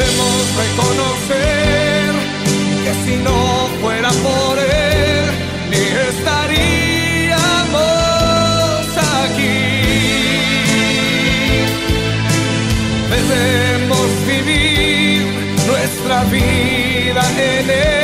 debemos reconocer que si no fuera por él, ni estaríamos aquí. Debemos vivir nuestra vida en él.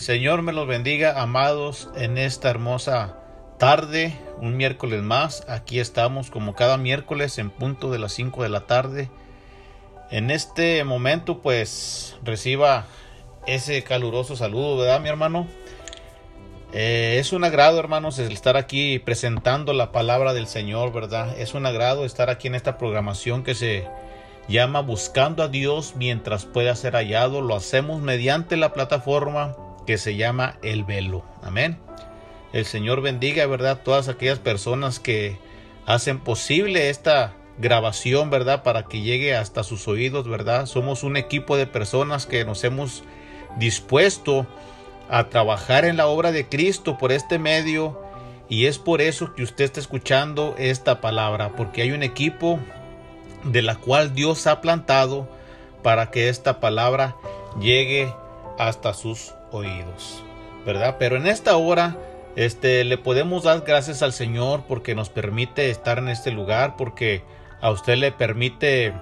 Señor me los bendiga, amados, en esta hermosa tarde, un miércoles más. Aquí estamos como cada miércoles en punto de las 5 de la tarde. En este momento, pues reciba ese caluroso saludo, ¿verdad, mi hermano? Eh, es un agrado, hermanos, el estar aquí presentando la palabra del Señor, ¿verdad? Es un agrado estar aquí en esta programación que se llama Buscando a Dios mientras pueda ser hallado. Lo hacemos mediante la plataforma que se llama el velo. Amén. El Señor bendiga, ¿verdad? Todas aquellas personas que hacen posible esta grabación, ¿verdad? Para que llegue hasta sus oídos, ¿verdad? Somos un equipo de personas que nos hemos dispuesto a trabajar en la obra de Cristo por este medio y es por eso que usted está escuchando esta palabra, porque hay un equipo de la cual Dios ha plantado para que esta palabra llegue hasta sus oídos, ¿verdad? Pero en esta hora, este, le podemos dar gracias al Señor porque nos permite estar en este lugar, porque a usted le permite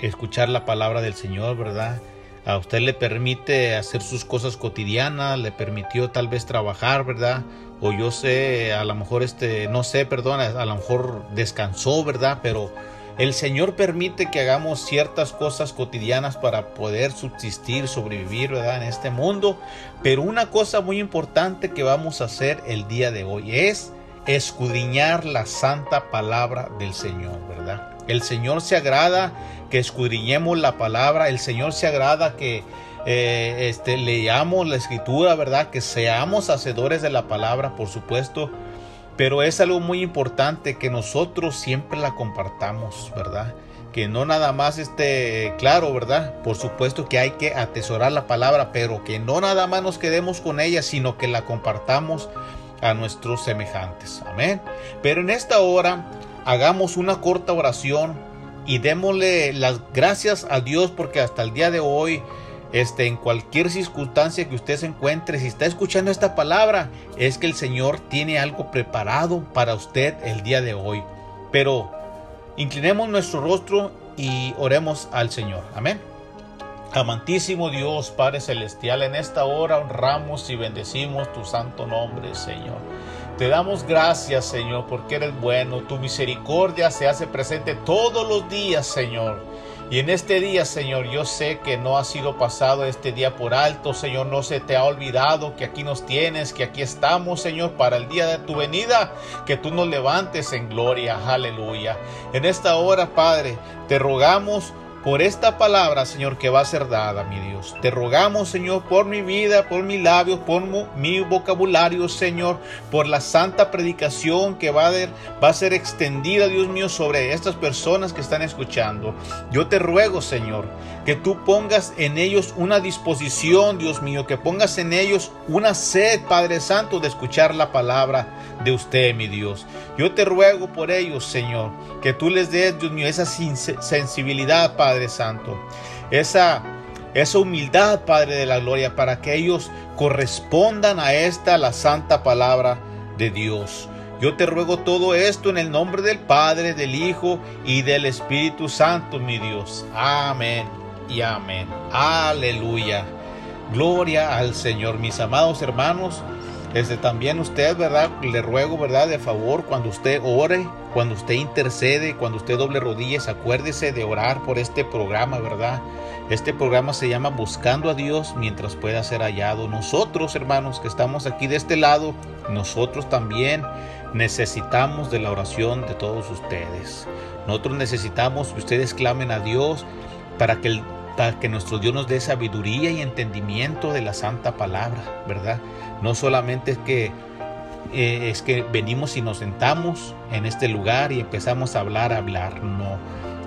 escuchar la palabra del Señor, ¿verdad? A usted le permite hacer sus cosas cotidianas, le permitió tal vez trabajar, ¿verdad? O yo sé, a lo mejor este, no sé, perdón, a lo mejor descansó, ¿verdad? Pero el Señor permite que hagamos ciertas cosas cotidianas para poder subsistir, sobrevivir ¿verdad? en este mundo. Pero una cosa muy importante que vamos a hacer el día de hoy es escudriñar la santa palabra del Señor, ¿verdad? El Señor se agrada que escudriñemos la palabra, el Señor se agrada que eh, este, leamos la escritura, ¿verdad? Que seamos hacedores de la palabra, por supuesto, pero es algo muy importante que nosotros siempre la compartamos, ¿verdad? Que no nada más esté claro, ¿verdad? Por supuesto que hay que atesorar la palabra, pero que no nada más nos quedemos con ella, sino que la compartamos a nuestros semejantes. Amén. Pero en esta hora hagamos una corta oración y démosle las gracias a Dios porque hasta el día de hoy este, en cualquier circunstancia que usted se encuentre, si está escuchando esta palabra, es que el Señor tiene algo preparado para usted el día de hoy. Pero inclinemos nuestro rostro y oremos al Señor. Amén. Amantísimo Dios, Padre Celestial, en esta hora honramos y bendecimos tu santo nombre, Señor. Te damos gracias, Señor, porque eres bueno. Tu misericordia se hace presente todos los días, Señor. Y en este día, Señor, yo sé que no ha sido pasado este día por alto, Señor, no se te ha olvidado que aquí nos tienes, que aquí estamos, Señor, para el día de tu venida, que tú nos levantes en gloria, aleluya. En esta hora, Padre, te rogamos por esta palabra, Señor, que va a ser dada, mi Dios. Te rogamos, Señor, por mi vida, por mis labios, por mi vocabulario, Señor, por la santa predicación que va a, va a ser extendida, Dios mío, sobre estas personas que están escuchando. Yo te ruego, Señor, que tú pongas en ellos una disposición, Dios mío, que pongas en ellos una sed, Padre Santo, de escuchar la palabra de usted, mi Dios. Yo te ruego por ellos, Señor, que tú les des, Dios mío, esa sensibilidad, Padre Santo, esa, esa humildad, Padre de la Gloria, para que ellos correspondan a esta, la santa palabra de Dios. Yo te ruego todo esto en el nombre del Padre, del Hijo y del Espíritu Santo, mi Dios. Amén y amén. Aleluya. Gloria al Señor, mis amados hermanos. Este, también usted, ¿verdad? Le ruego, ¿verdad? De favor, cuando usted ore, cuando usted intercede, cuando usted doble rodillas, acuérdese de orar por este programa, ¿verdad? Este programa se llama Buscando a Dios mientras pueda ser hallado. Nosotros, hermanos, que estamos aquí de este lado, nosotros también necesitamos de la oración de todos ustedes. Nosotros necesitamos que ustedes clamen a Dios para que, para que nuestro Dios nos dé sabiduría y entendimiento de la santa palabra, ¿verdad? No solamente es que, eh, es que venimos y nos sentamos en este lugar y empezamos a hablar, a hablar. No.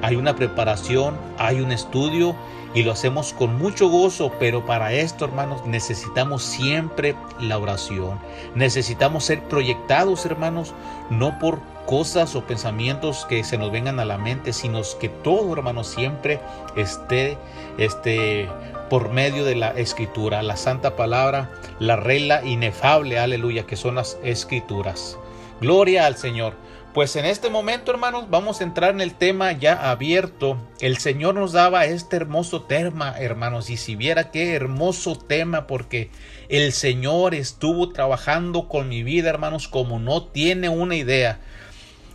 Hay una preparación, hay un estudio y lo hacemos con mucho gozo, pero para esto, hermanos, necesitamos siempre la oración. Necesitamos ser proyectados, hermanos, no por cosas o pensamientos que se nos vengan a la mente, sino que todo, hermanos, siempre esté, esté por medio de la escritura, la santa palabra, la regla inefable, aleluya, que son las escrituras. Gloria al Señor. Pues en este momento, hermanos, vamos a entrar en el tema ya abierto. El Señor nos daba este hermoso tema, hermanos, y si viera qué hermoso tema, porque el Señor estuvo trabajando con mi vida, hermanos, como no tiene una idea.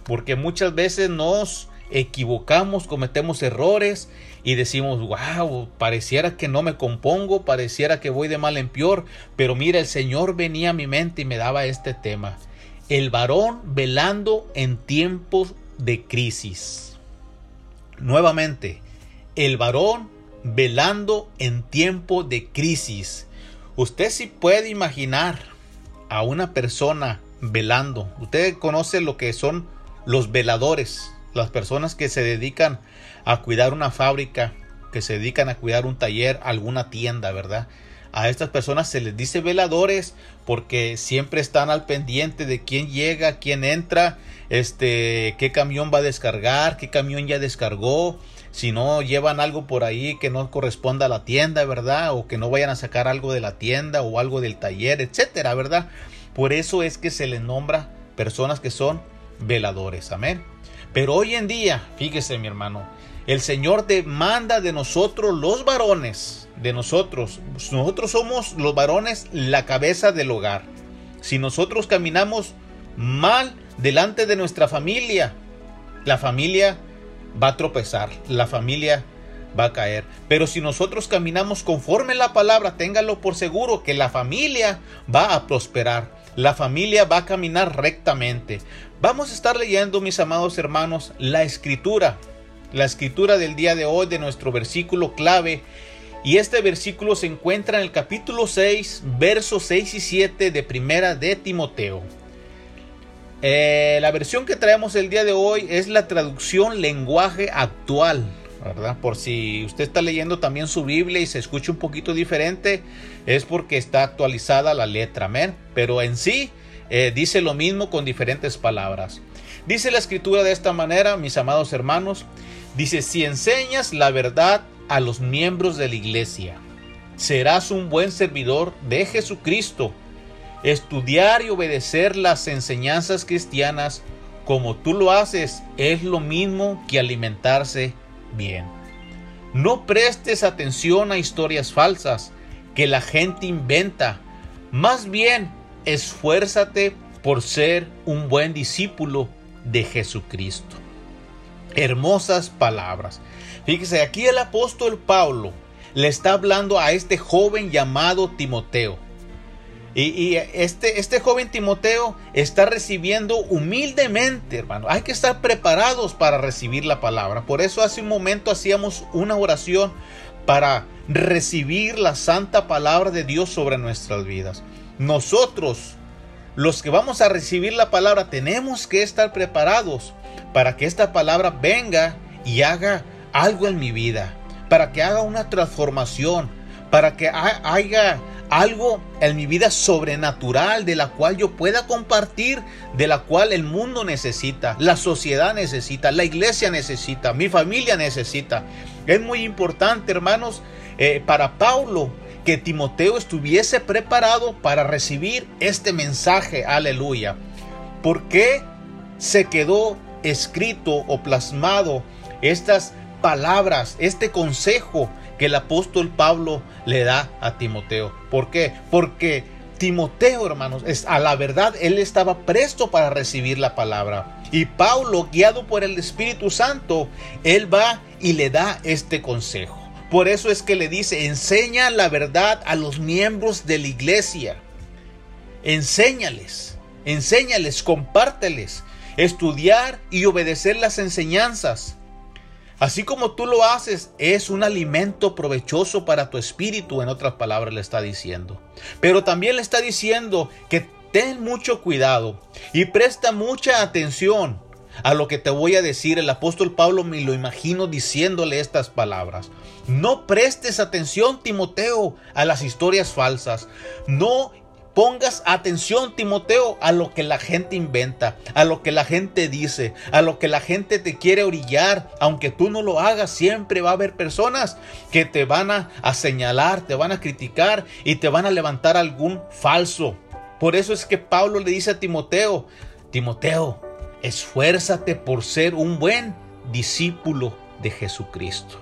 Porque muchas veces nos equivocamos, cometemos errores y decimos, wow, pareciera que no me compongo, pareciera que voy de mal en peor, pero mira, el Señor venía a mi mente y me daba este tema. El varón velando en tiempos de crisis. Nuevamente, el varón velando en tiempo de crisis. Usted sí puede imaginar a una persona velando. Usted conoce lo que son los veladores, las personas que se dedican a cuidar una fábrica, que se dedican a cuidar un taller, alguna tienda, ¿verdad? A estas personas se les dice veladores porque siempre están al pendiente de quién llega, quién entra, este, qué camión va a descargar, qué camión ya descargó, si no llevan algo por ahí que no corresponda a la tienda, ¿verdad? O que no vayan a sacar algo de la tienda o algo del taller, etcétera, ¿verdad? Por eso es que se les nombra personas que son veladores, amén. Pero hoy en día, fíjese mi hermano, el Señor demanda de nosotros los varones, de nosotros, nosotros somos los varones la cabeza del hogar. Si nosotros caminamos mal delante de nuestra familia, la familia va a tropezar, la familia va a caer. Pero si nosotros caminamos conforme la palabra, téngalo por seguro que la familia va a prosperar. la familia va a caminar rectamente. Vamos a estar leyendo, mis amados hermanos, la escritura, la escritura del día de hoy de nuestro versículo clave. Y este versículo se encuentra en el capítulo 6, versos 6 y 7 de Primera de Timoteo. Eh, la versión que traemos el día de hoy es la traducción lenguaje actual. ¿verdad? Por si usted está leyendo también su Biblia y se escucha un poquito diferente, es porque está actualizada la letra, amén. Pero en sí eh, dice lo mismo con diferentes palabras. Dice la escritura de esta manera, mis amados hermanos, dice, si enseñas la verdad a los miembros de la iglesia, serás un buen servidor de Jesucristo. Estudiar y obedecer las enseñanzas cristianas como tú lo haces es lo mismo que alimentarse bien. No prestes atención a historias falsas que la gente inventa. Más bien, esfuérzate por ser un buen discípulo de Jesucristo. Hermosas palabras. Fíjese, aquí el apóstol Pablo le está hablando a este joven llamado Timoteo. Y, este, este joven Timoteo está recibiendo humildemente, hermano. Hay que estar preparados para recibir la palabra. Por eso hace un momento hacíamos una oración para recibir la santa palabra de Dios sobre nuestras vidas. Nosotros, los que vamos a recibir la palabra, tenemos que estar preparados para que esta palabra venga y haga algo en mi vida, para que haga una transformación, para que haya algo en mi vida sobrenatural de la cual yo pueda compartir, de la cual el mundo necesita, la sociedad necesita, la iglesia necesita, mi familia necesita. Es muy importante, hermanos, eh, para Paulo que Timoteo estuviese preparado para recibir este mensaje, aleluya. ¿Por qué se quedó escrito o plasmado estas palabras, este consejo que el apóstol Pablo le da a Timoteo. ¿Por qué? Porque Timoteo, hermanos, es, a la verdad él estaba presto para recibir la palabra. Y Pablo, guiado por el Espíritu Santo, él va y le da este consejo. Por eso es que le dice, enseña la verdad a los miembros de la iglesia. Enséñales, enséñales, compárteles, estudiar y obedecer las enseñanzas. Así como tú lo haces, es un alimento provechoso para tu espíritu, en otras palabras le está diciendo. Pero también le está diciendo que ten mucho cuidado y presta mucha atención a lo que te voy a decir. El apóstol Pablo me lo imagino diciéndole estas palabras. No prestes atención, Timoteo, a las historias falsas. No pongas atención, Timoteo, a lo que la gente inventa, a lo que la gente dice, a lo que la gente te quiere orillar. Aunque tú no lo hagas, siempre va a haber personas que te van a, señalar, te van a criticar y te van a levantar algún falso. Por eso es que Pablo le dice a Timoteo, Timoteo, esfuérzate por ser un buen discípulo de Jesucristo.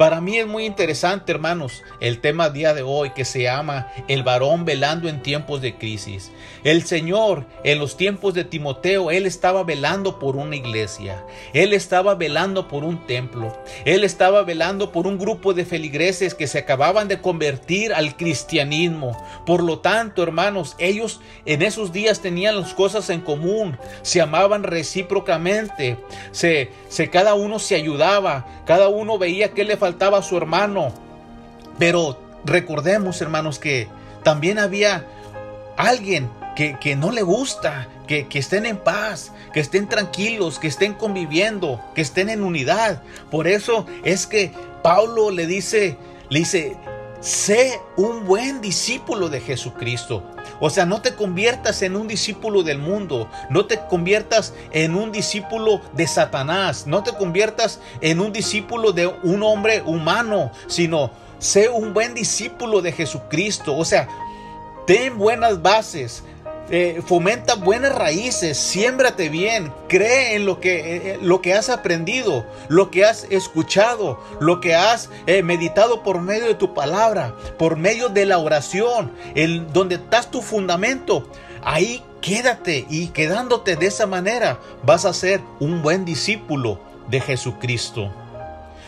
Para mí es muy interesante, hermanos, el tema día de hoy que se llama el varón velando en tiempos de crisis. El Señor, en los tiempos de Timoteo, Él estaba velando por una iglesia. Él estaba velando por un templo. Él estaba velando por un grupo de feligreses que se acababan de convertir al cristianismo. Por lo tanto, hermanos, ellos en esos días tenían las cosas en común. Se amaban recíprocamente. Se, se cada uno se ayudaba. Cada uno veía que le faltaba faltaba a su hermano. Pero recordemos, hermanos, que también había alguien que, que no le gusta, que, que, estén en paz, que estén tranquilos, que estén conviviendo, que estén en unidad. Por eso es que Pablo le dice, le dice, sé un buen discípulo de Jesucristo. O sea, no te conviertas en un discípulo del mundo, no te conviertas en un discípulo de Satanás, no te conviertas en un discípulo de un hombre humano, sino sé un buen discípulo de Jesucristo. O sea, ten buenas bases, eh, fomenta buenas raíces, siémbrate bien, cree en lo que, eh, eh, lo que has aprendido, lo que has escuchado, lo que has meditado por medio de tu palabra, por medio de la oración, el, donde estás tu fundamento. Ahí quédate y quedándote de esa manera vas a ser un buen discípulo de Jesucristo.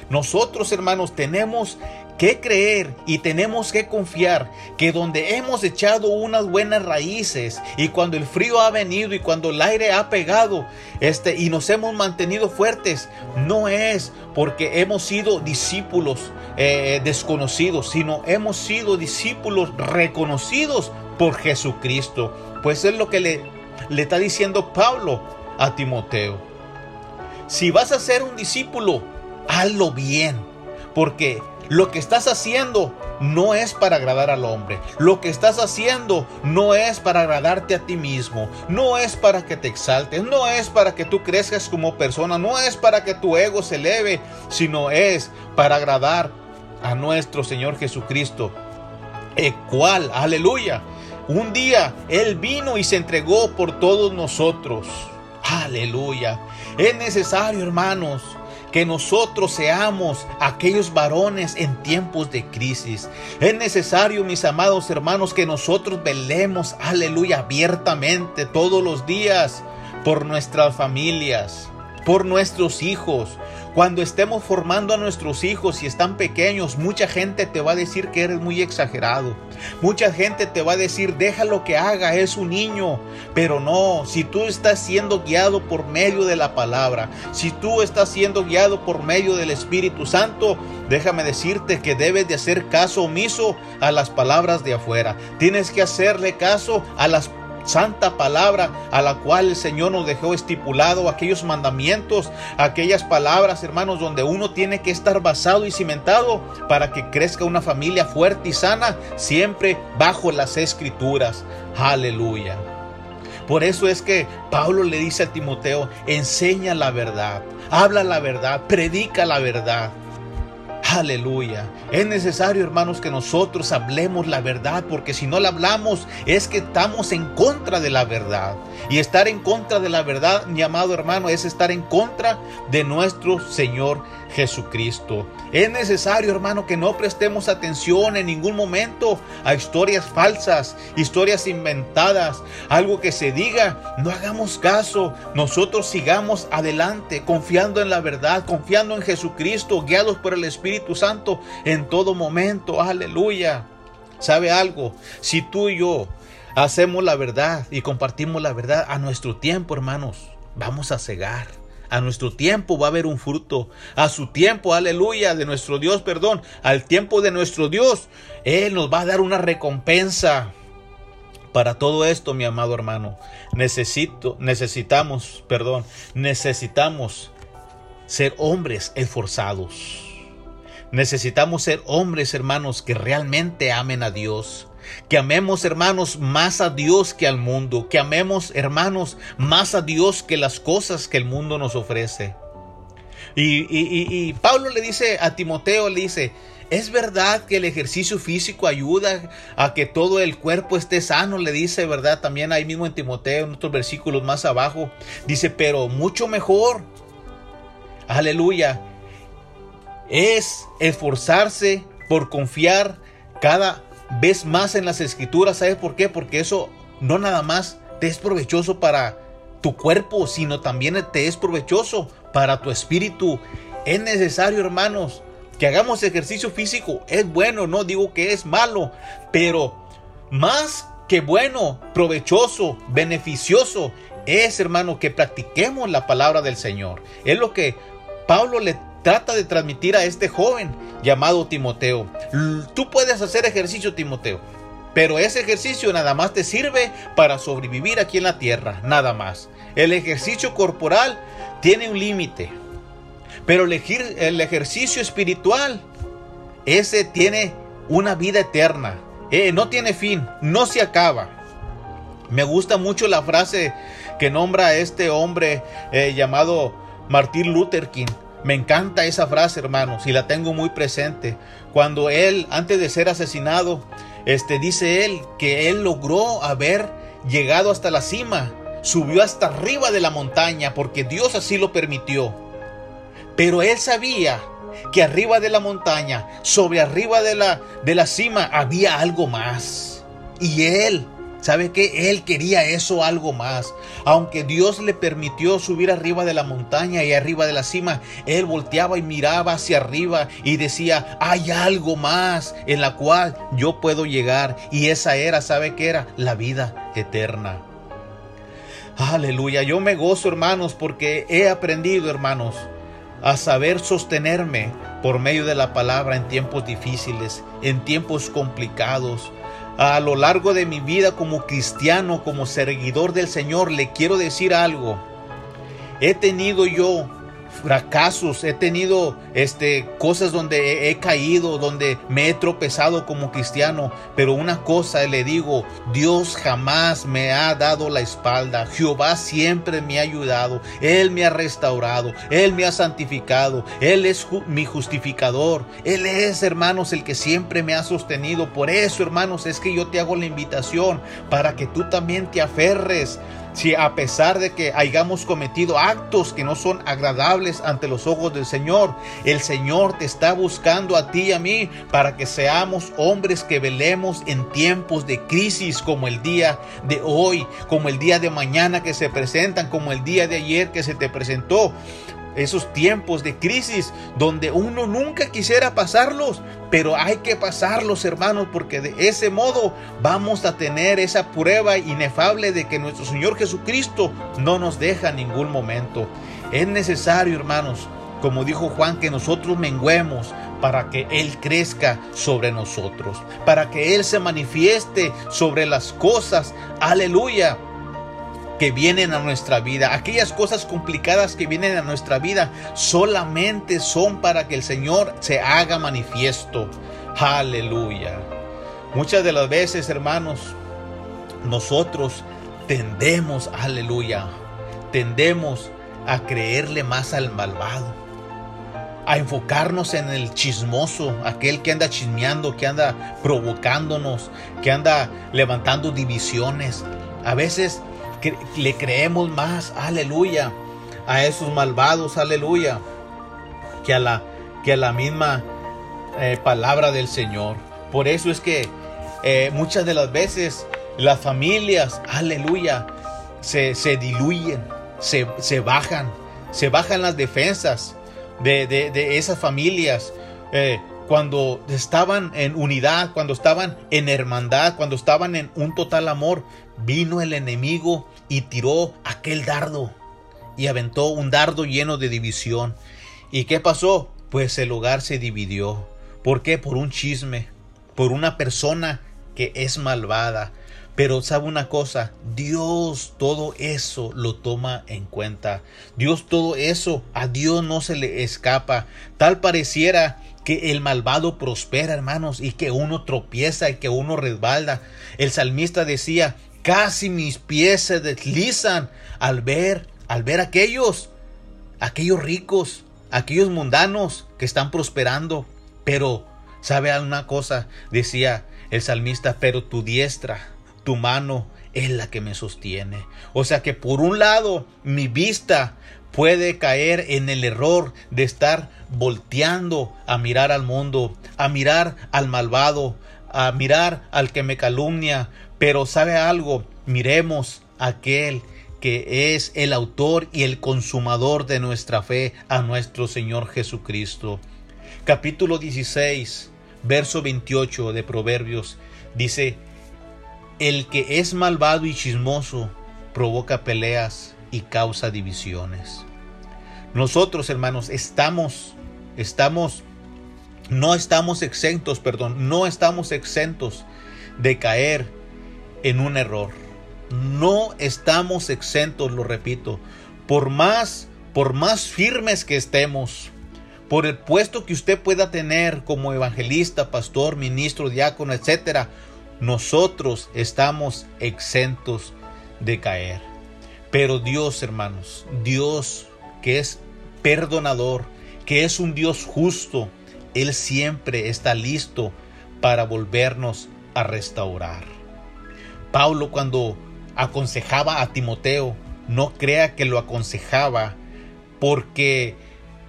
Nosotros, hermanos, tenemos que creer y tenemos que confiar que donde hemos echado unas buenas raíces y cuando el frío ha venido y cuando el aire ha pegado este, y nos hemos mantenido fuertes, no es porque hemos sido discípulos eh, desconocidos, sino hemos sido discípulos reconocidos por Jesucristo. Pues es lo que le, le está diciendo Pablo a Timoteo. Si vas a ser un discípulo, hazlo bien, porque lo que estás haciendo no es para agradar al hombre. Lo que estás haciendo no es para agradarte a ti mismo. No es para que te exaltes. No es para que tú crezcas como persona. No es para que tu ego se eleve. Sino es para agradar a nuestro Señor Jesucristo. El cual, aleluya. Un día Él vino y se entregó por todos nosotros. Aleluya. Es necesario, hermanos, que nosotros seamos aquellos varones en tiempos de crisis. Es necesario, mis amados hermanos, que nosotros velemos, aleluya, abiertamente todos los días por nuestras familias, por nuestros hijos, cuando estemos formando a nuestros hijos y están pequeños, mucha gente te va a decir que eres muy exagerado. Mucha gente te va a decir, déjalo que haga, es un niño. Pero no, si tú estás siendo guiado por medio de la palabra, si tú estás siendo guiado por medio del Espíritu Santo, déjame decirte que debes de hacer caso omiso a las palabras de afuera. Tienes que hacerle caso a las santa palabra a la cual el Señor nos dejó estipulado, aquellos mandamientos, aquellas palabras, hermanos, donde uno tiene que estar basado y cimentado para que crezca una familia fuerte y sana, siempre bajo las escrituras. Aleluya. Por eso es que Pablo le dice a Timoteo, enseña la verdad, habla la verdad, predica la verdad. Aleluya. Es necesario, hermanos, que nosotros hablemos la verdad, porque si no la hablamos es que estamos en contra de la verdad. Y estar en contra de la verdad, mi amado hermano, es estar en contra de nuestro Señor. Es necesario, hermano, que no prestemos atención en ningún momento a historias falsas, historias inventadas, algo que se diga, no hagamos caso, nosotros sigamos adelante, confiando en la verdad, confiando en Jesucristo, guiados por el Espíritu Santo en todo momento. Aleluya. ¿Sabe algo? Si tú y yo hacemos la verdad y compartimos la verdad a nuestro tiempo, hermanos, vamos a cegar a nuestro tiempo va a haber un fruto. A su tiempo, aleluya, de nuestro Dios, perdón. Al tiempo de nuestro Dios, Él nos va a dar una recompensa. Para todo esto, mi amado hermano, necesito, necesitamos, perdón, necesitamos ser hombres esforzados. Necesitamos ser hombres, hermanos, que realmente amen a Dios. Que amemos, hermanos, más a Dios que al mundo. Que amemos, hermanos, más a Dios que las cosas que el mundo nos ofrece. Y, Pablo le dice a Timoteo, le dice, es verdad que el ejercicio físico ayuda a que todo el cuerpo esté sano, le dice, ¿verdad? También ahí mismo en Timoteo, en otros versículos más abajo, dice, pero mucho mejor, aleluya, es esforzarse por confiar cada ves más en las escrituras. ¿Sabes por qué? Porque eso no nada más te es provechoso para tu cuerpo, sino también te es provechoso para tu espíritu. Es necesario, hermanos, que hagamos ejercicio físico. Es bueno, no digo que es malo, pero más que bueno, provechoso, beneficioso, es, hermano, que practiquemos la palabra del Señor. Es lo que Pablo le trata de transmitir a este joven llamado Timoteo. Tú puedes hacer ejercicio, Timoteo, pero ese ejercicio nada más te sirve para sobrevivir aquí en la tierra, nada más. El ejercicio corporal tiene un límite, pero el ejercicio espiritual, ese tiene una vida eterna. Eh, no tiene fin, no se acaba. Me gusta mucho la frase que nombra este hombre eh, llamado Martin Luther King. Me encanta esa frase, hermanos, y la tengo muy presente. Cuando él, antes de ser asesinado, este, dice él que él logró haber llegado hasta la cima, subió hasta arriba de la montaña, porque Dios así lo permitió. Pero él sabía que arriba de la montaña, sobre arriba de la, de la cima, había algo más. Y él ¿Sabe que Él quería eso algo más. Aunque Dios le permitió subir arriba de la montaña y arriba de la cima, Él volteaba y miraba hacia arriba y decía, hay algo más en la cual yo puedo llegar. Y esa era, ¿sabe qué era? La vida eterna. Aleluya, yo me gozo hermanos porque he aprendido hermanos a saber sostenerme por medio de la palabra en tiempos difíciles, en tiempos complicados a lo largo de mi vida como cristiano, como seguidor del Señor, le quiero decir algo. He tenido yo fracasos, he tenido este, cosas donde he, caído, donde me he tropezado como cristiano, pero una cosa le digo, Dios jamás me ha dado la espalda, Jehová siempre me ha ayudado, Él me ha restaurado, Él me ha santificado, Él es mi justificador, Él es, hermanos, el que siempre me ha sostenido. Por eso, hermanos, es que yo te hago la invitación para que tú también te aferres si a pesar de que hayamos cometido actos que no son agradables ante los ojos del Señor, el Señor te está buscando a ti y a mí para que seamos hombres que velemos en tiempos de crisis como el día de hoy, como el día de mañana que se presentan, como el día de ayer que se te presentó esos tiempos de crisis donde uno nunca quisiera pasarlos, pero hay que pasarlos, hermanos, porque de ese modo vamos a tener esa prueba inefable de que nuestro Señor Jesucristo no nos deja en ningún momento. Es necesario, hermanos, como dijo Juan, que nosotros menguemos para que Él crezca sobre nosotros, para que Él se manifieste sobre las cosas. Aleluya que vienen a nuestra vida, aquellas cosas complicadas que vienen a nuestra vida, solamente son para que el Señor se haga manifiesto. Aleluya. Muchas de las veces, hermanos, nosotros tendemos, aleluya, tendemos a creerle más al malvado, a enfocarnos en el chismoso, aquel que anda chismeando, que anda provocándonos, que anda levantando divisiones. A veces le creemos más, aleluya, a esos malvados, aleluya, que a la, que a la misma eh, palabra del Señor. Por eso es que eh, muchas de las veces las familias, aleluya, se, diluyen, se, bajan, se bajan las defensas de, esas familias. Eh, cuando estaban en unidad, cuando estaban en hermandad, cuando estaban en un total amor, vino el enemigo y tiró aquel dardo y aventó un dardo lleno de división. ¿Y qué pasó? Pues el hogar se dividió. ¿Por qué? Por un chisme, por una persona que es malvada. Pero sabe una cosa, Dios todo eso lo toma en cuenta. Dios todo eso, a Dios no se le escapa. Tal pareciera que el malvado prospera, hermanos, y que uno tropieza y que uno resbalda. El salmista decía, Casi mis pies se deslizan al ver, al ver aquellos, aquellos ricos, aquellos mundanos que están prosperando. Pero, ¿sabe una cosa? Decía el salmista, pero tu diestra, tu mano es la que me sostiene. O sea que por un lado mi vista puede caer en el error de estar volteando a mirar al mundo, a mirar al malvado, a mirar al que me calumnia, pero sabe algo, miremos aquel que es el autor y el consumador de nuestra fe, a nuestro Señor Jesucristo. Capítulo 16, verso 28 de Proverbios dice, el que es malvado y chismoso provoca peleas y causa divisiones. Nosotros, hermanos, estamos, estamos, no estamos exentos, perdón, no estamos exentos de caer en un error. No estamos exentos, lo repito, por más por más firmes que estemos, por el puesto que usted pueda tener como evangelista, pastor, ministro, diácono, etcétera, nosotros estamos exentos de caer. Pero Dios, hermanos, Dios que es perdonador, que es un Dios justo, Él siempre está listo para volvernos a restaurar. Pablo cuando aconsejaba a Timoteo, no crea que lo aconsejaba porque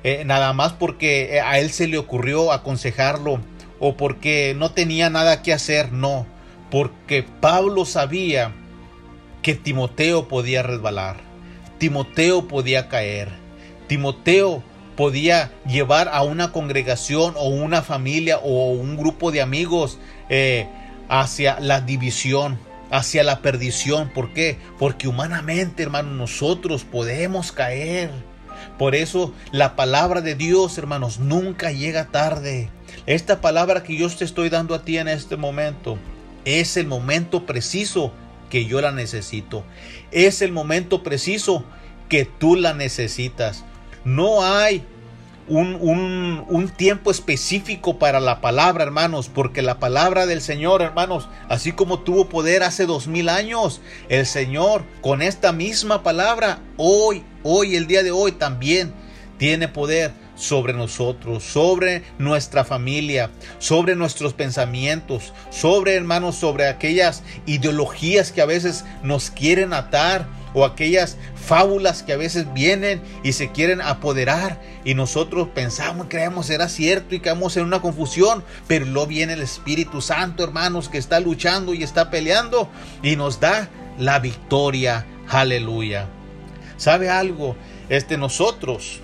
eh, nada más porque a él se le ocurrió aconsejarlo o porque no tenía nada que hacer, no. porque Pablo sabía que Timoteo podía resbalar, Timoteo podía caer, Timoteo podía llevar a una congregación o una familia o un grupo de amigos eh, hacia la división, hacia la perdición. ¿Por qué? Porque humanamente, hermanos, nosotros podemos caer. Por eso la palabra de Dios, hermanos, nunca llega tarde. Esta palabra que yo te estoy dando a ti en este momento es el momento preciso que yo la necesito. Es el momento preciso que tú la necesitas. No hay un, un, tiempo específico para la palabra, hermanos, porque la palabra del Señor, hermanos, así como tuvo poder hace dos mil años, el Señor con esta misma palabra, hoy, hoy, el día de hoy también tiene poder sobre nosotros, sobre nuestra familia, sobre nuestros pensamientos, sobre hermanos, sobre aquellas ideologías que a veces nos quieren atar o aquellas fábulas que a veces vienen y se quieren apoderar y nosotros pensamos, creemos será cierto y caemos en una confusión, pero luego viene el Espíritu Santo, hermanos, que está luchando y está peleando y nos da la victoria. Aleluya. ¿Sabe algo? Este nosotros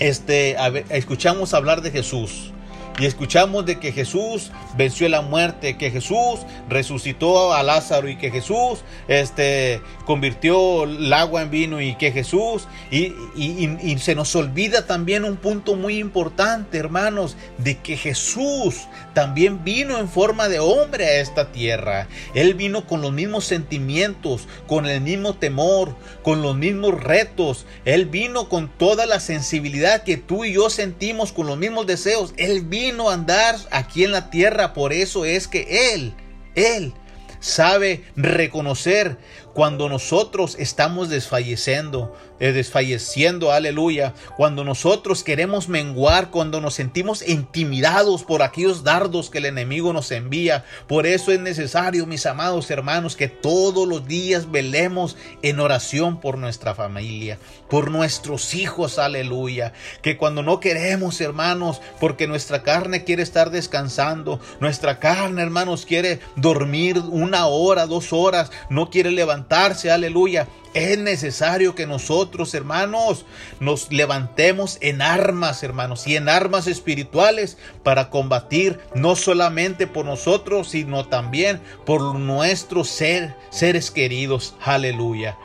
este escuchamos hablar de Jesús y escuchamos de que Jesús venció la muerte, que Jesús resucitó a Lázaro y que Jesús este, convirtió el agua en vino y que Jesús, y, y, se nos olvida también un punto muy importante, hermanos, de que Jesús también vino en forma de hombre a esta tierra. Él vino con los mismos sentimientos, con el mismo temor, con los mismos retos. Él vino con toda la sensibilidad que tú y yo sentimos, con los mismos deseos. Él vino a andar aquí en la tierra, por eso es que Él, Él sabe reconocer cuando nosotros estamos desfalleciendo, eh, desfalleciendo, aleluya, cuando nosotros queremos menguar, cuando nos sentimos intimidados por aquellos dardos que el enemigo nos envía. Por eso es necesario, mis amados hermanos, que todos los días velemos en oración por nuestra familia, por nuestros hijos, aleluya. Que cuando no queremos, hermanos, porque nuestra carne quiere estar descansando, nuestra carne, hermanos, quiere dormir una hora, dos horas, no quiere levantar aleluya. Es necesario que nosotros, hermanos, nos levantemos en armas, hermanos, y en armas espirituales para combatir no solamente por nosotros, sino también por nuestros ser, seres queridos. Aleluya.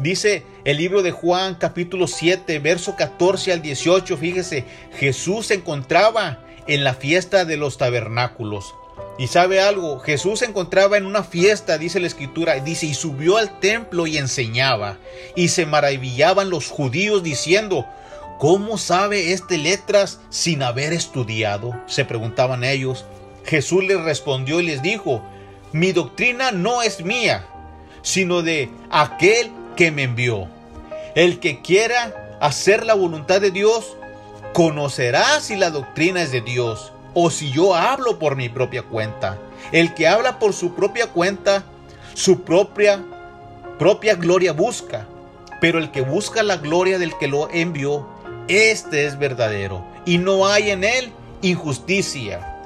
Dice el libro de Juan capítulo 7, verso 14 al 18, fíjese, Jesús se encontraba en la fiesta de los tabernáculos. Y sabe algo, Jesús se encontraba en una fiesta, dice la escritura, dice, y subió al templo y enseñaba. Y se maravillaban los judíos diciendo, ¿cómo sabe este letras sin haber estudiado? Se preguntaban ellos. Jesús les respondió y les dijo, mi doctrina no es mía, sino de aquel que me envió. El que quiera hacer la voluntad de Dios, conocerá si la doctrina es de Dios o si yo hablo por mi propia cuenta. El que habla por su propia cuenta, su propia propia gloria busca, pero el que busca la gloria del que lo envió, este es verdadero y no hay en él injusticia.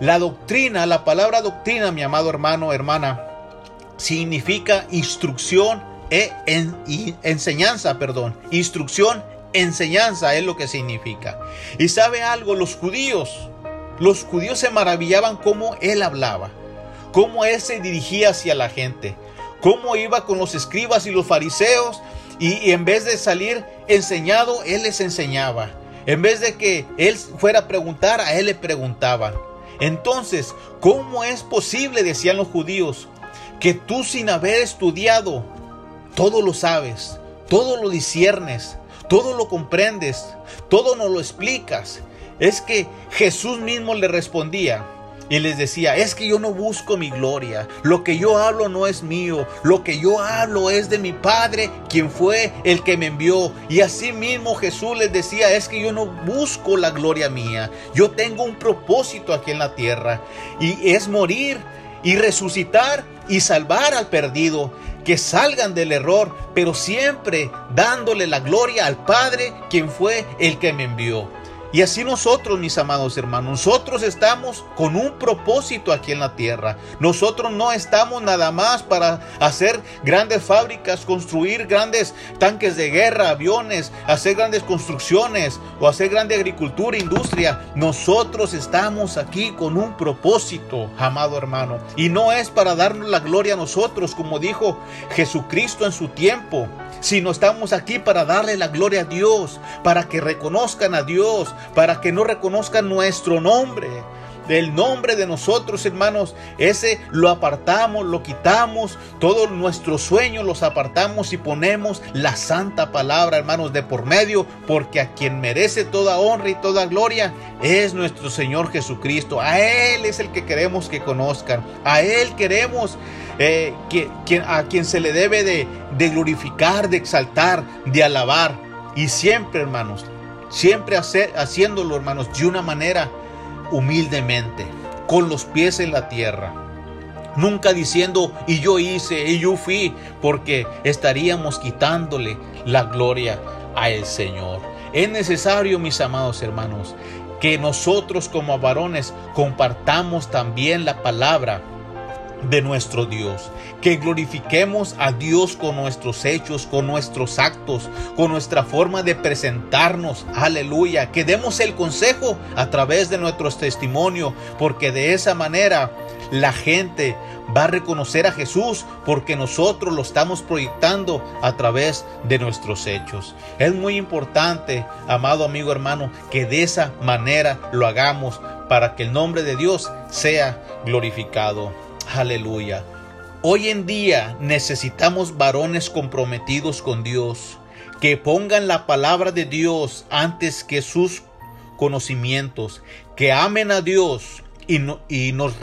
La doctrina, la palabra doctrina, mi amado hermano, hermana, significa instrucción e enseñanza, perdón, instrucción, enseñanza es lo que significa. Y sabe algo, los judíos los judíos se maravillaban cómo él hablaba, cómo él se dirigía hacia la gente, cómo iba con los escribas y los fariseos y, en vez de salir enseñado, él les enseñaba. En vez de que él fuera a preguntar, a él le preguntaban. Entonces, ¿cómo es posible, decían los judíos, que tú sin haber estudiado, todo lo sabes, todo lo disiernes, todo lo comprendes, todo nos lo explicas? Es que Jesús mismo le respondía y les decía, es que yo no busco mi gloria, lo que yo hablo no es mío, lo que yo hablo es de mi Padre, quien fue el que me envió. Y así mismo Jesús les decía, es que yo no busco la gloria mía, yo tengo un propósito aquí en la tierra y es morir y resucitar y salvar al perdido que salgan del error, pero siempre dándole la gloria al Padre, quien fue el que me envió. Y así nosotros, mis amados hermanos, nosotros estamos con un propósito aquí en la tierra. Nosotros no estamos nada más para hacer grandes fábricas, construir grandes tanques de guerra, aviones, hacer grandes construcciones o hacer grande agricultura, industria. Nosotros estamos aquí con un propósito, amado hermano. Y no es para darnos la gloria a nosotros, como dijo Jesucristo en su tiempo sino estamos aquí para darle la gloria a Dios, para que reconozcan a Dios, para que no reconozcan nuestro nombre. Del nombre de nosotros, hermanos, ese lo apartamos, lo quitamos, todos nuestros sueños los apartamos y ponemos la santa palabra, hermanos, de por medio, porque a quien merece toda honra y toda gloria es nuestro Señor Jesucristo. A Él es el que queremos que conozcan, a Él queremos eh, que, a quien se le debe de, de glorificar, de exaltar, de alabar. Y siempre, hermanos, siempre haciéndolo, hermanos, de una manera humildemente, con los pies en la tierra. Nunca diciendo, y yo hice, y yo fui, porque estaríamos quitándole la gloria al Señor. Es necesario, mis amados hermanos, que nosotros como varones compartamos también la palabra de nuestro Dios. Que glorifiquemos a Dios con nuestros hechos, con nuestros actos, con nuestra forma de presentarnos. Aleluya. Que demos el consejo a través de nuestros testimonios, porque de esa manera la gente va a reconocer a Jesús porque nosotros lo estamos proyectando a través de nuestros hechos. Es muy importante, amado amigo hermano, que de esa manera lo hagamos para que el nombre de Dios sea glorificado. Aleluya. Hoy en día necesitamos varones comprometidos con Dios, que pongan la palabra de Dios antes que sus conocimientos, que amen a Dios y, y nos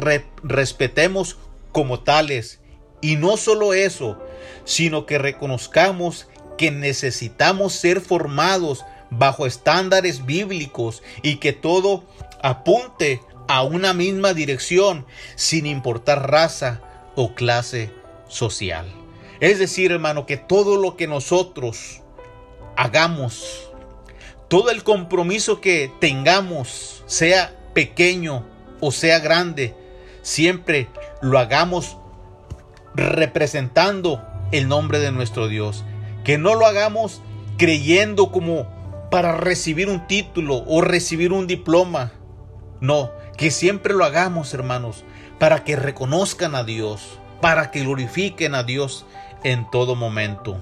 respetemos como tales. Y no solo eso, sino que reconozcamos que necesitamos ser formados bajo estándares bíblicos y que todo apunte a una misma dirección sin importar raza o clase social. Es decir, hermano, que todo lo que nosotros hagamos, todo el compromiso que tengamos, sea pequeño o sea grande, siempre lo hagamos representando el nombre de nuestro Dios. Que no lo hagamos creyendo como para recibir un título o recibir un diploma. No, que siempre lo hagamos, hermanos, para que reconozcan a Dios, para que glorifiquen a Dios en todo momento.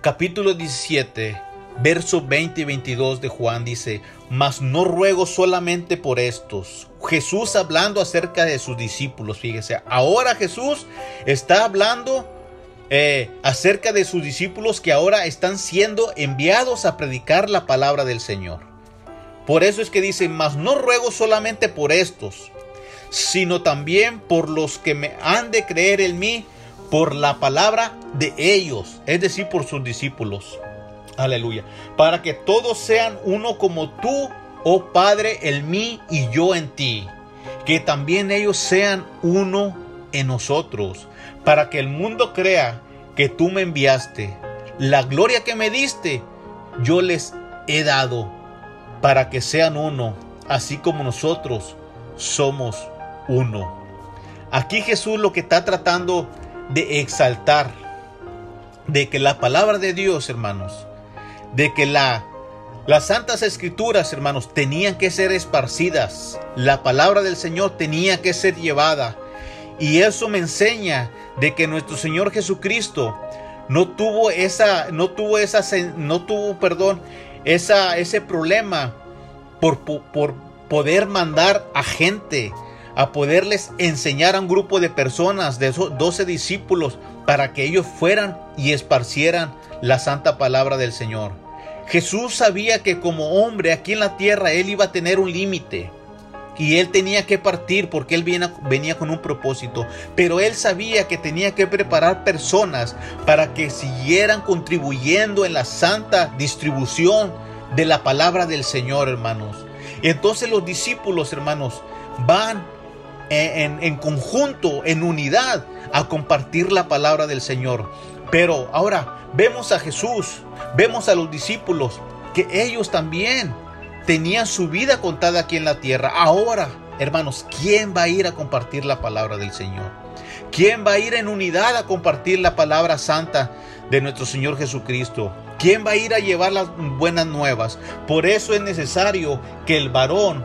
Capítulo 17, verso 20 y 22 de Juan dice, mas no ruego solamente por estos. Jesús hablando acerca de sus discípulos, fíjese, ahora Jesús está hablando eh, acerca de sus discípulos que ahora están siendo enviados a predicar la palabra del Señor. Por eso es que dice, mas no ruego solamente por estos, sino también por los que me han de creer en mí por la palabra de ellos, es decir, por sus discípulos. Aleluya. Para que todos sean uno como tú, oh Padre, en mí y yo en ti. Que también ellos sean uno en nosotros, para que el mundo crea que tú me enviaste. La gloria que me diste, yo les he dado para que sean uno, así como nosotros somos uno. Aquí Jesús lo que está tratando de exaltar, de que la palabra de Dios, hermanos, de que la, las santas escrituras, hermanos, tenían que ser esparcidas, la palabra del Señor tenía que ser llevada. Y eso me enseña de que nuestro Señor Jesucristo no tuvo esa, no tuvo esa, no tuvo, perdón, ese problema por, por poder mandar a gente, a poderles enseñar a un grupo de personas, de esos 12 discípulos, para que ellos fueran y esparcieran la santa palabra del Señor. Jesús sabía que como hombre aquí en la tierra él iba a tener un límite. Y él tenía que partir porque él venía, con un propósito. Pero él sabía que tenía que preparar personas para que siguieran contribuyendo en la santa distribución de la palabra del Señor, hermanos. Entonces los discípulos, hermanos, van en, en, conjunto, en unidad, a compartir la palabra del Señor. Pero ahora vemos a Jesús, vemos a los discípulos, que ellos también tenían su vida contada aquí en la tierra. Ahora, hermanos, ¿quién va a ir a compartir la palabra del Señor? ¿Quién va a ir en unidad a compartir la palabra santa de nuestro Señor Jesucristo? ¿Quién va a ir a llevar las buenas nuevas? Por eso es necesario que el varón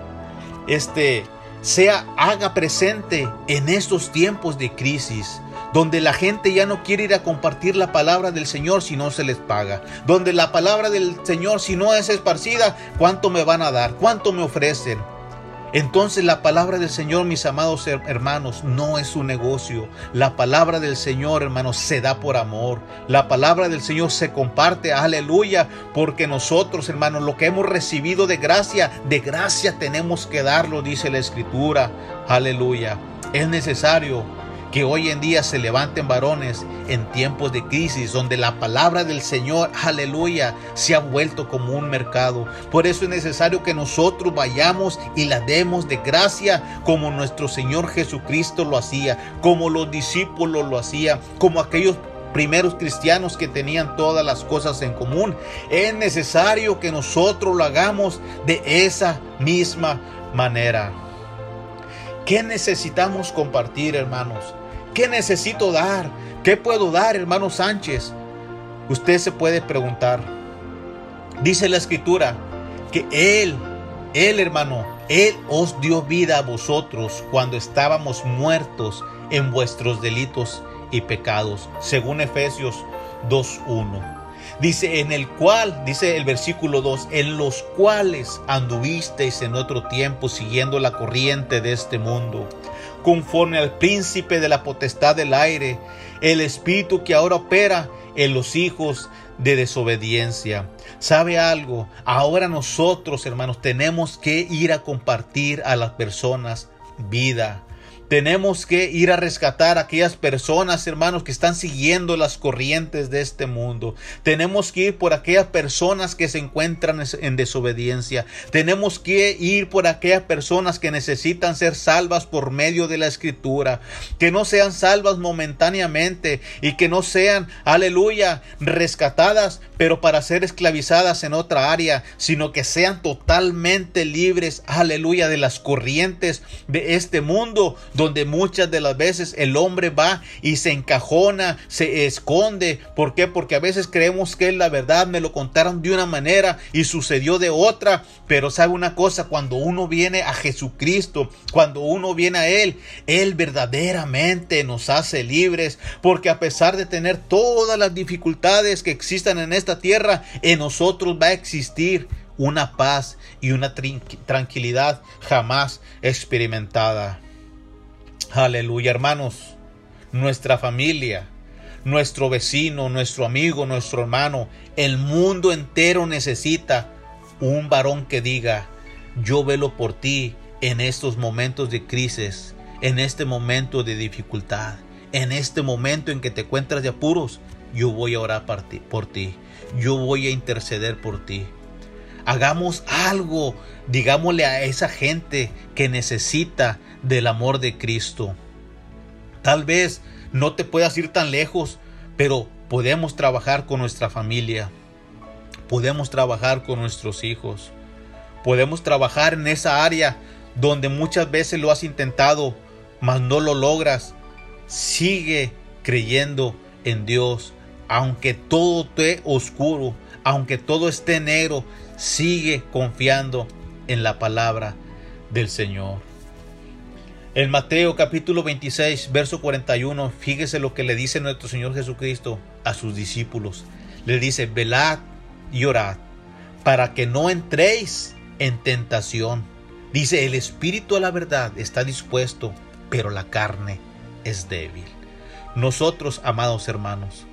este, sea, haga presente en estos tiempos de crisis donde la gente ya no quiere ir a compartir la palabra del Señor si no se les paga, donde la palabra del Señor si no es esparcida, ¿cuánto me van a dar? ¿Cuánto me ofrecen? Entonces la palabra del Señor, mis amados hermanos, no es un negocio. La palabra del Señor, hermanos, se da por amor. La palabra del Señor se comparte, aleluya, porque nosotros, hermanos, lo que hemos recibido de gracia, de gracia tenemos que darlo, dice la Escritura. Aleluya. Es necesario que hoy en día se levanten varones en tiempos de crisis donde la palabra del Señor, aleluya, se ha vuelto como un mercado. Por eso es necesario que nosotros vayamos y la demos de gracia como nuestro Señor Jesucristo lo hacía, como los discípulos lo hacían, como aquellos primeros cristianos que tenían todas las cosas en común. Es necesario que nosotros lo hagamos de esa misma manera. ¿Qué necesitamos compartir, hermanos? ¿Qué necesito dar? ¿Qué puedo dar, hermano Sánchez? Usted se puede preguntar. Dice la escritura que Él, Él hermano, Él os dio vida a vosotros cuando estábamos muertos en vuestros delitos y pecados, según Efesios 2.1. Dice, en el cual, dice el versículo 2, en los cuales anduvisteis en otro tiempo siguiendo la corriente de este mundo conforme al príncipe de la potestad del aire, el espíritu que ahora opera en los hijos de desobediencia. ¿Sabe algo? Ahora nosotros, hermanos, tenemos que ir a compartir a las personas vida. Tenemos que ir a rescatar a aquellas personas, hermanos, que están siguiendo las corrientes de este mundo. Tenemos que ir por aquellas personas que se encuentran en desobediencia. Tenemos que ir por aquellas personas que necesitan ser salvas por medio de la escritura. Que no sean salvas momentáneamente y que no sean, aleluya, rescatadas, pero para ser esclavizadas en otra área, sino que sean totalmente libres, aleluya, de las corrientes de este mundo donde muchas de las veces el hombre va y se encajona, se esconde. ¿Por qué? Porque a veces creemos que la verdad, me lo contaron de una manera y sucedió de otra. Pero sabe una cosa, cuando uno viene a Jesucristo, cuando uno viene a Él, Él verdaderamente nos hace libres. Porque a pesar de tener todas las dificultades que existan en esta tierra, en nosotros va a existir una paz y una tranquilidad jamás experimentada. Aleluya, hermanos. Nuestra familia, nuestro vecino, nuestro amigo, nuestro hermano, el mundo entero necesita un varón que diga, yo velo por ti en estos momentos de crisis, en este momento de dificultad, en este momento en que te encuentras de apuros, yo voy a orar por ti, por ti. yo voy a interceder por ti. Hagamos algo, digámosle a esa gente que necesita del amor de Cristo. Tal vez no te puedas ir tan lejos, pero podemos trabajar con nuestra familia. Podemos trabajar con nuestros hijos. Podemos trabajar en esa área donde muchas veces lo has intentado, mas no lo logras. Sigue creyendo en Dios, aunque todo esté oscuro, aunque todo esté negro, sigue confiando en la palabra del Señor. En Mateo capítulo 26, verso 41, fíjese lo que le dice nuestro Señor Jesucristo a sus discípulos. Le dice, velad y orad para que no entréis en tentación. Dice, el espíritu a la verdad está dispuesto, pero la carne es débil. Nosotros, amados hermanos,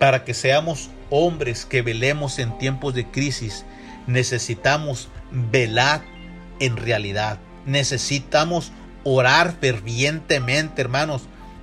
para que seamos hombres que velemos en tiempos de crisis, necesitamos velar en realidad. Necesitamos orar fervientemente, hermanos,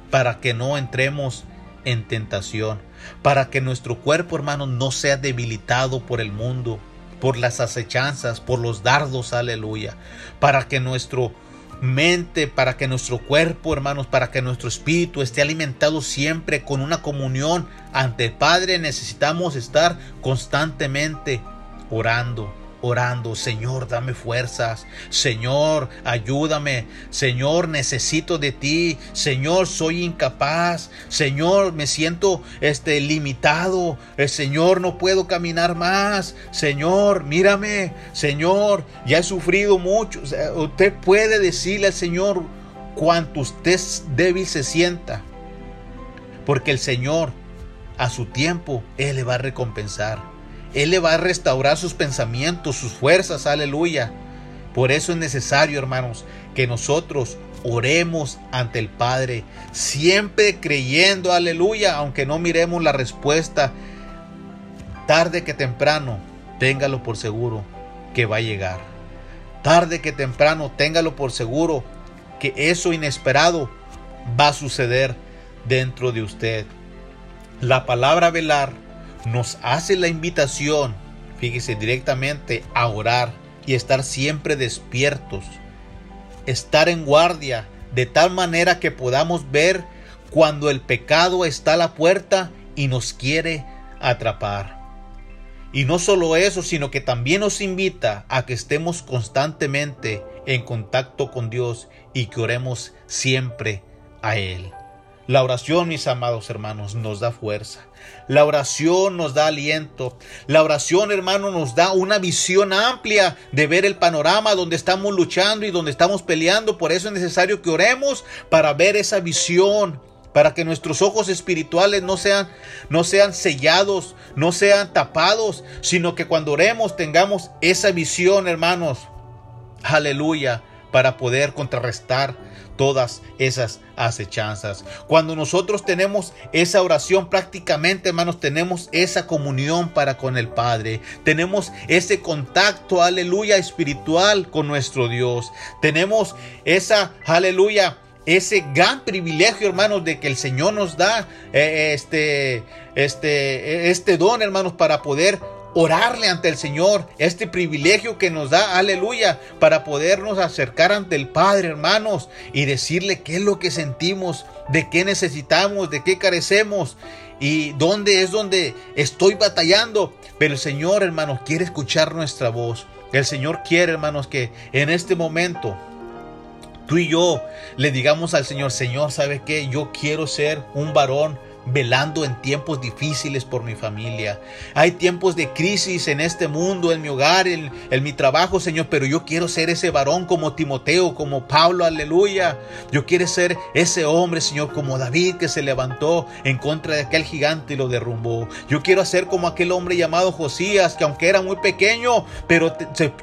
para que no entremos en tentación, para que nuestro cuerpo, hermanos, no sea debilitado por el mundo, por las acechanzas, por los dardos, aleluya, para que nuestro mente, para que nuestro cuerpo, hermanos, para que nuestro espíritu esté alimentado siempre con una comunión ante el Padre, necesitamos estar constantemente orando, orando, Señor, dame fuerzas, Señor, ayúdame, Señor, necesito de ti, Señor, soy incapaz, Señor, me siento este limitado, el Señor, no puedo caminar más, Señor, mírame, Señor, ya he sufrido mucho. Usted puede decirle al Señor cuánto usted débil se sienta, porque el Señor a su tiempo él le va a recompensar. Él le va a restaurar sus pensamientos, sus fuerzas, aleluya. Por eso es necesario, hermanos, que nosotros oremos ante el Padre, siempre creyendo, aleluya, aunque no miremos la respuesta, tarde que temprano, téngalo por seguro que va a llegar. Tarde que temprano, téngalo por seguro que eso inesperado va a suceder dentro de usted. La palabra velar nos hace la invitación, fíjese directamente, a orar y estar siempre despiertos, estar en guardia, de tal manera que podamos ver cuando el pecado está a la puerta y nos quiere atrapar. Y no solo eso, sino que también nos invita a que estemos constantemente en contacto con Dios y que oremos siempre a Él. La oración, mis amados hermanos, nos da fuerza. La oración nos da aliento. La oración, hermano, nos da una visión amplia de ver el panorama donde estamos luchando y donde estamos peleando. Por eso es necesario que oremos para ver esa visión, para que nuestros ojos espirituales no sean no sean sellados, no sean tapados, sino que cuando oremos tengamos esa visión, hermanos. Aleluya, para poder contrarrestar todas esas acechanzas. Cuando nosotros tenemos esa oración, prácticamente, hermanos, tenemos esa comunión para con el Padre. Tenemos ese contacto, aleluya, espiritual con nuestro Dios. Tenemos esa, aleluya, ese gran privilegio, hermanos, de que el Señor nos da eh, este, este, este don, hermanos, para poder orarle ante el Señor, este privilegio que nos da, aleluya, para podernos acercar ante el Padre, hermanos, y decirle qué es lo que sentimos, de qué necesitamos, de qué carecemos y dónde es donde estoy batallando. Pero el Señor, hermanos, quiere escuchar nuestra voz. El Señor quiere, hermanos, que en este momento tú y yo le digamos al Señor, Señor, ¿sabe qué? Yo quiero ser un varón velando en tiempos difíciles por mi familia. Hay tiempos de crisis en este mundo, en mi hogar, en, mi trabajo, Señor, pero yo quiero ser ese varón como Timoteo, como Pablo, aleluya. Yo quiero ser ese hombre, Señor, como David que se levantó en contra de aquel gigante y lo derrumbó. Yo quiero ser como aquel hombre llamado Josías, que aunque era muy pequeño, pero se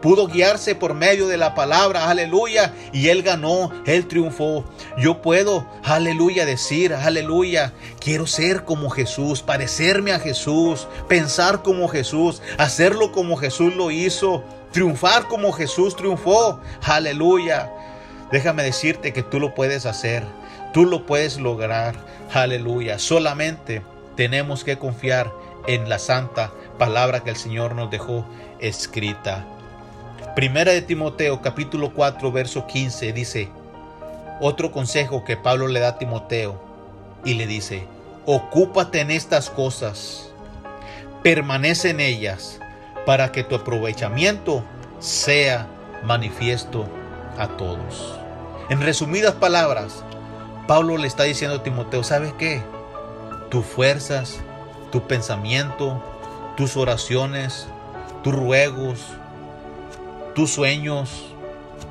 pudo guiarse por medio de la palabra, aleluya, y él ganó, él triunfó. Yo puedo, aleluya, decir, aleluya, quiero ser como Jesús, parecerme a Jesús, pensar como Jesús, hacerlo como Jesús lo hizo, triunfar como Jesús triunfó, aleluya. Déjame decirte que tú lo puedes hacer, tú lo puedes lograr, aleluya. Solamente tenemos que confiar en la santa palabra que el Señor nos dejó escrita. Primera de Timoteo capítulo 4 verso 15 dice, otro consejo que Pablo le da a Timoteo y le dice, ocúpate en estas cosas, permanece en ellas, para que tu aprovechamiento sea manifiesto a todos. En resumidas palabras, Pablo le está diciendo a Timoteo, ¿sabes qué? Tus fuerzas, tu pensamiento, tus oraciones, tus ruegos, tus sueños,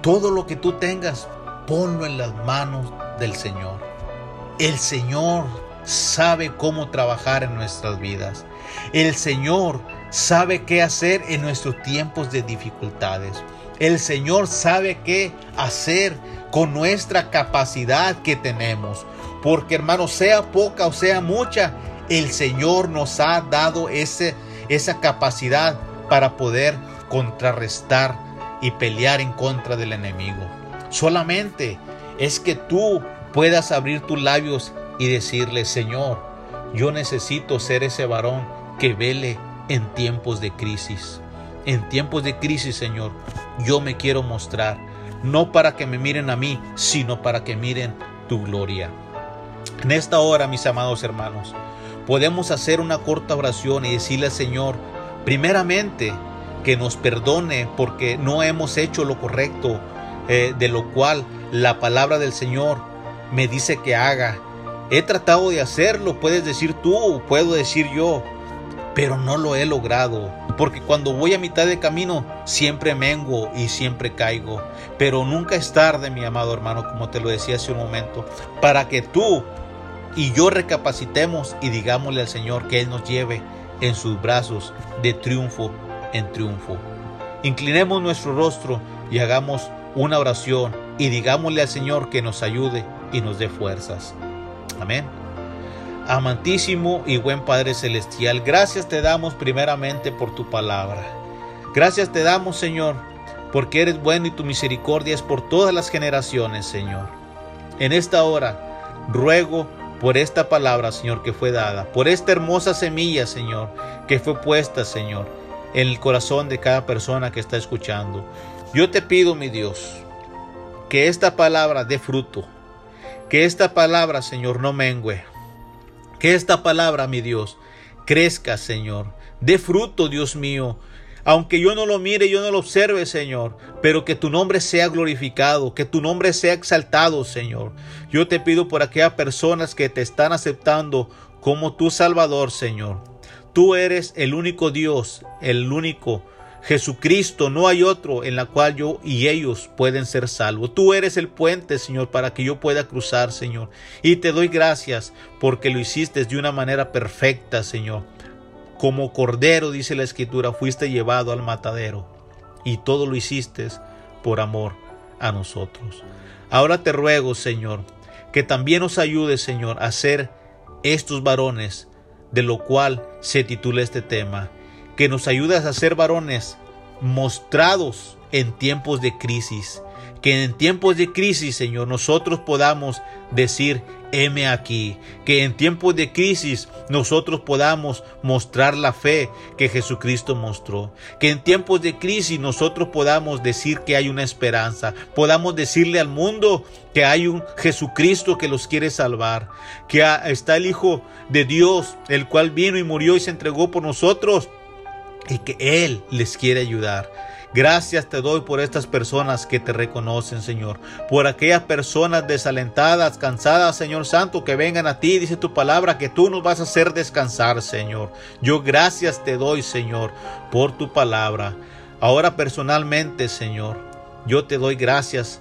todo lo que tú tengas, ponlo en las manos del Señor. El Señor sabe cómo trabajar en nuestras vidas. El Señor sabe qué hacer en nuestros tiempos de dificultades. El Señor sabe qué hacer con nuestra capacidad que tenemos. Porque hermano, sea poca o sea mucha, el Señor nos ha dado ese, esa capacidad para poder contrarrestar y pelear en contra del enemigo. Solamente es que tú puedas abrir tus labios y decirle, Señor, yo necesito ser ese varón que vele en tiempos de crisis. En tiempos de crisis, Señor, yo me quiero mostrar, no para que me miren a mí, sino para que miren tu gloria. En esta hora, mis amados hermanos, podemos hacer una corta oración y decirle al Señor, primeramente, que nos perdone porque no hemos hecho lo correcto, eh, de lo cual la palabra del Señor me dice que haga. He tratado de hacerlo, puedes decir tú, puedo decir yo, pero no lo he logrado. Porque cuando voy a mitad de camino, siempre mengo y siempre caigo. Pero nunca es tarde, mi amado hermano, como te lo decía hace un momento, para que tú y yo recapacitemos y digámosle al Señor que Él nos lleve en sus brazos de triunfo en triunfo. Inclinemos nuestro rostro y hagamos una oración y digámosle al Señor que nos ayude y nos dé fuerzas. Amén. Amantísimo y buen Padre Celestial, gracias te damos primeramente por tu palabra. Gracias te damos, Señor, porque eres bueno y tu misericordia es por todas las generaciones, Señor. En esta hora, ruego por esta palabra, Señor, que fue dada, por esta hermosa semilla, Señor, que fue puesta, Señor, el corazón de cada persona que está escuchando. Yo te pido, mi Dios, que esta palabra dé fruto, que esta palabra, Señor, no mengüe, que esta palabra, mi Dios, crezca, Señor. Dé fruto, Dios mío. Aunque yo no lo mire, yo no lo observe, Señor, pero que tu nombre sea glorificado, que tu nombre sea exaltado, Señor. Yo te pido por aquellas personas que te están aceptando como tu Salvador, Señor. Tú eres el único Dios, el único Jesucristo, no hay otro en la cual yo y ellos pueden ser salvos. Tú eres el puente, Señor, para que yo pueda cruzar, Señor. Y te doy gracias porque lo hiciste de una manera perfecta, Señor. Como cordero, dice la Escritura, fuiste llevado al matadero. Y todo lo hiciste por amor a nosotros. Ahora te ruego, Señor, que también nos ayudes, Señor, a ser estos varones, de lo cual se titula este tema que nos ayudas a ser varones mostrados en tiempos de crisis. Que en tiempos de crisis, Señor, nosotros podamos decir, heme aquí. Que en tiempos de crisis nosotros podamos mostrar la fe que Jesucristo mostró. Que en tiempos de crisis nosotros podamos decir que hay una esperanza. Podamos decirle al mundo que hay un Jesucristo que los quiere salvar. Que está el Hijo de Dios, el cual vino y murió y se entregó por nosotros y que Él les quiere ayudar. Gracias te doy por estas personas que te reconocen, Señor. Por aquellas personas desalentadas, cansadas, Señor Santo, que vengan a ti, dice tu palabra, que tú nos vas a hacer descansar, Señor. Yo gracias te doy, Señor, por tu palabra. Ahora personalmente, Señor, yo te doy gracias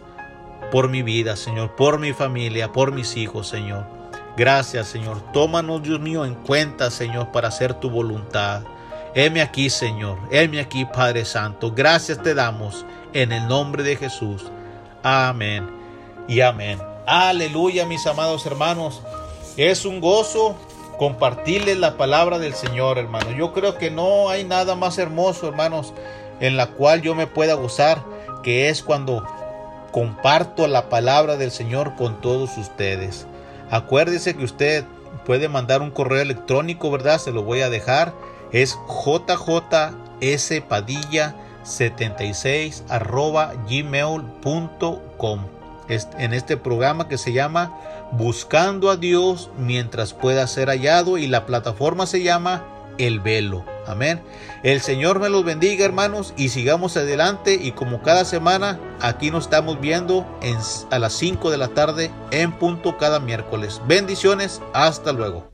por mi vida, Señor, por mi familia, por mis hijos, Señor. Gracias, Señor. Tómanos, Dios mío, en cuenta, Señor, para hacer tu voluntad. Heme aquí, Señor. Heme aquí, Padre Santo. Gracias te damos en el nombre de Jesús. Amén y amén. Aleluya, mis amados hermanos. Es un gozo compartirles la palabra del Señor, hermano. Yo creo que no hay nada más hermoso, hermanos, en la cual yo me pueda gozar, que es cuando comparto la palabra del Señor con todos ustedes. Acuérdese que usted puede mandar un correo electrónico, ¿verdad? Se lo voy a dejar es jjspadilla76 arroba gmail.com en este programa que se llama Buscando a Dios mientras pueda ser hallado y la plataforma se llama El Velo. Amén. El Señor me los bendiga hermanos y sigamos adelante y como cada semana aquí nos estamos viendo a las 5 de la tarde en punto cada miércoles. Bendiciones, hasta luego.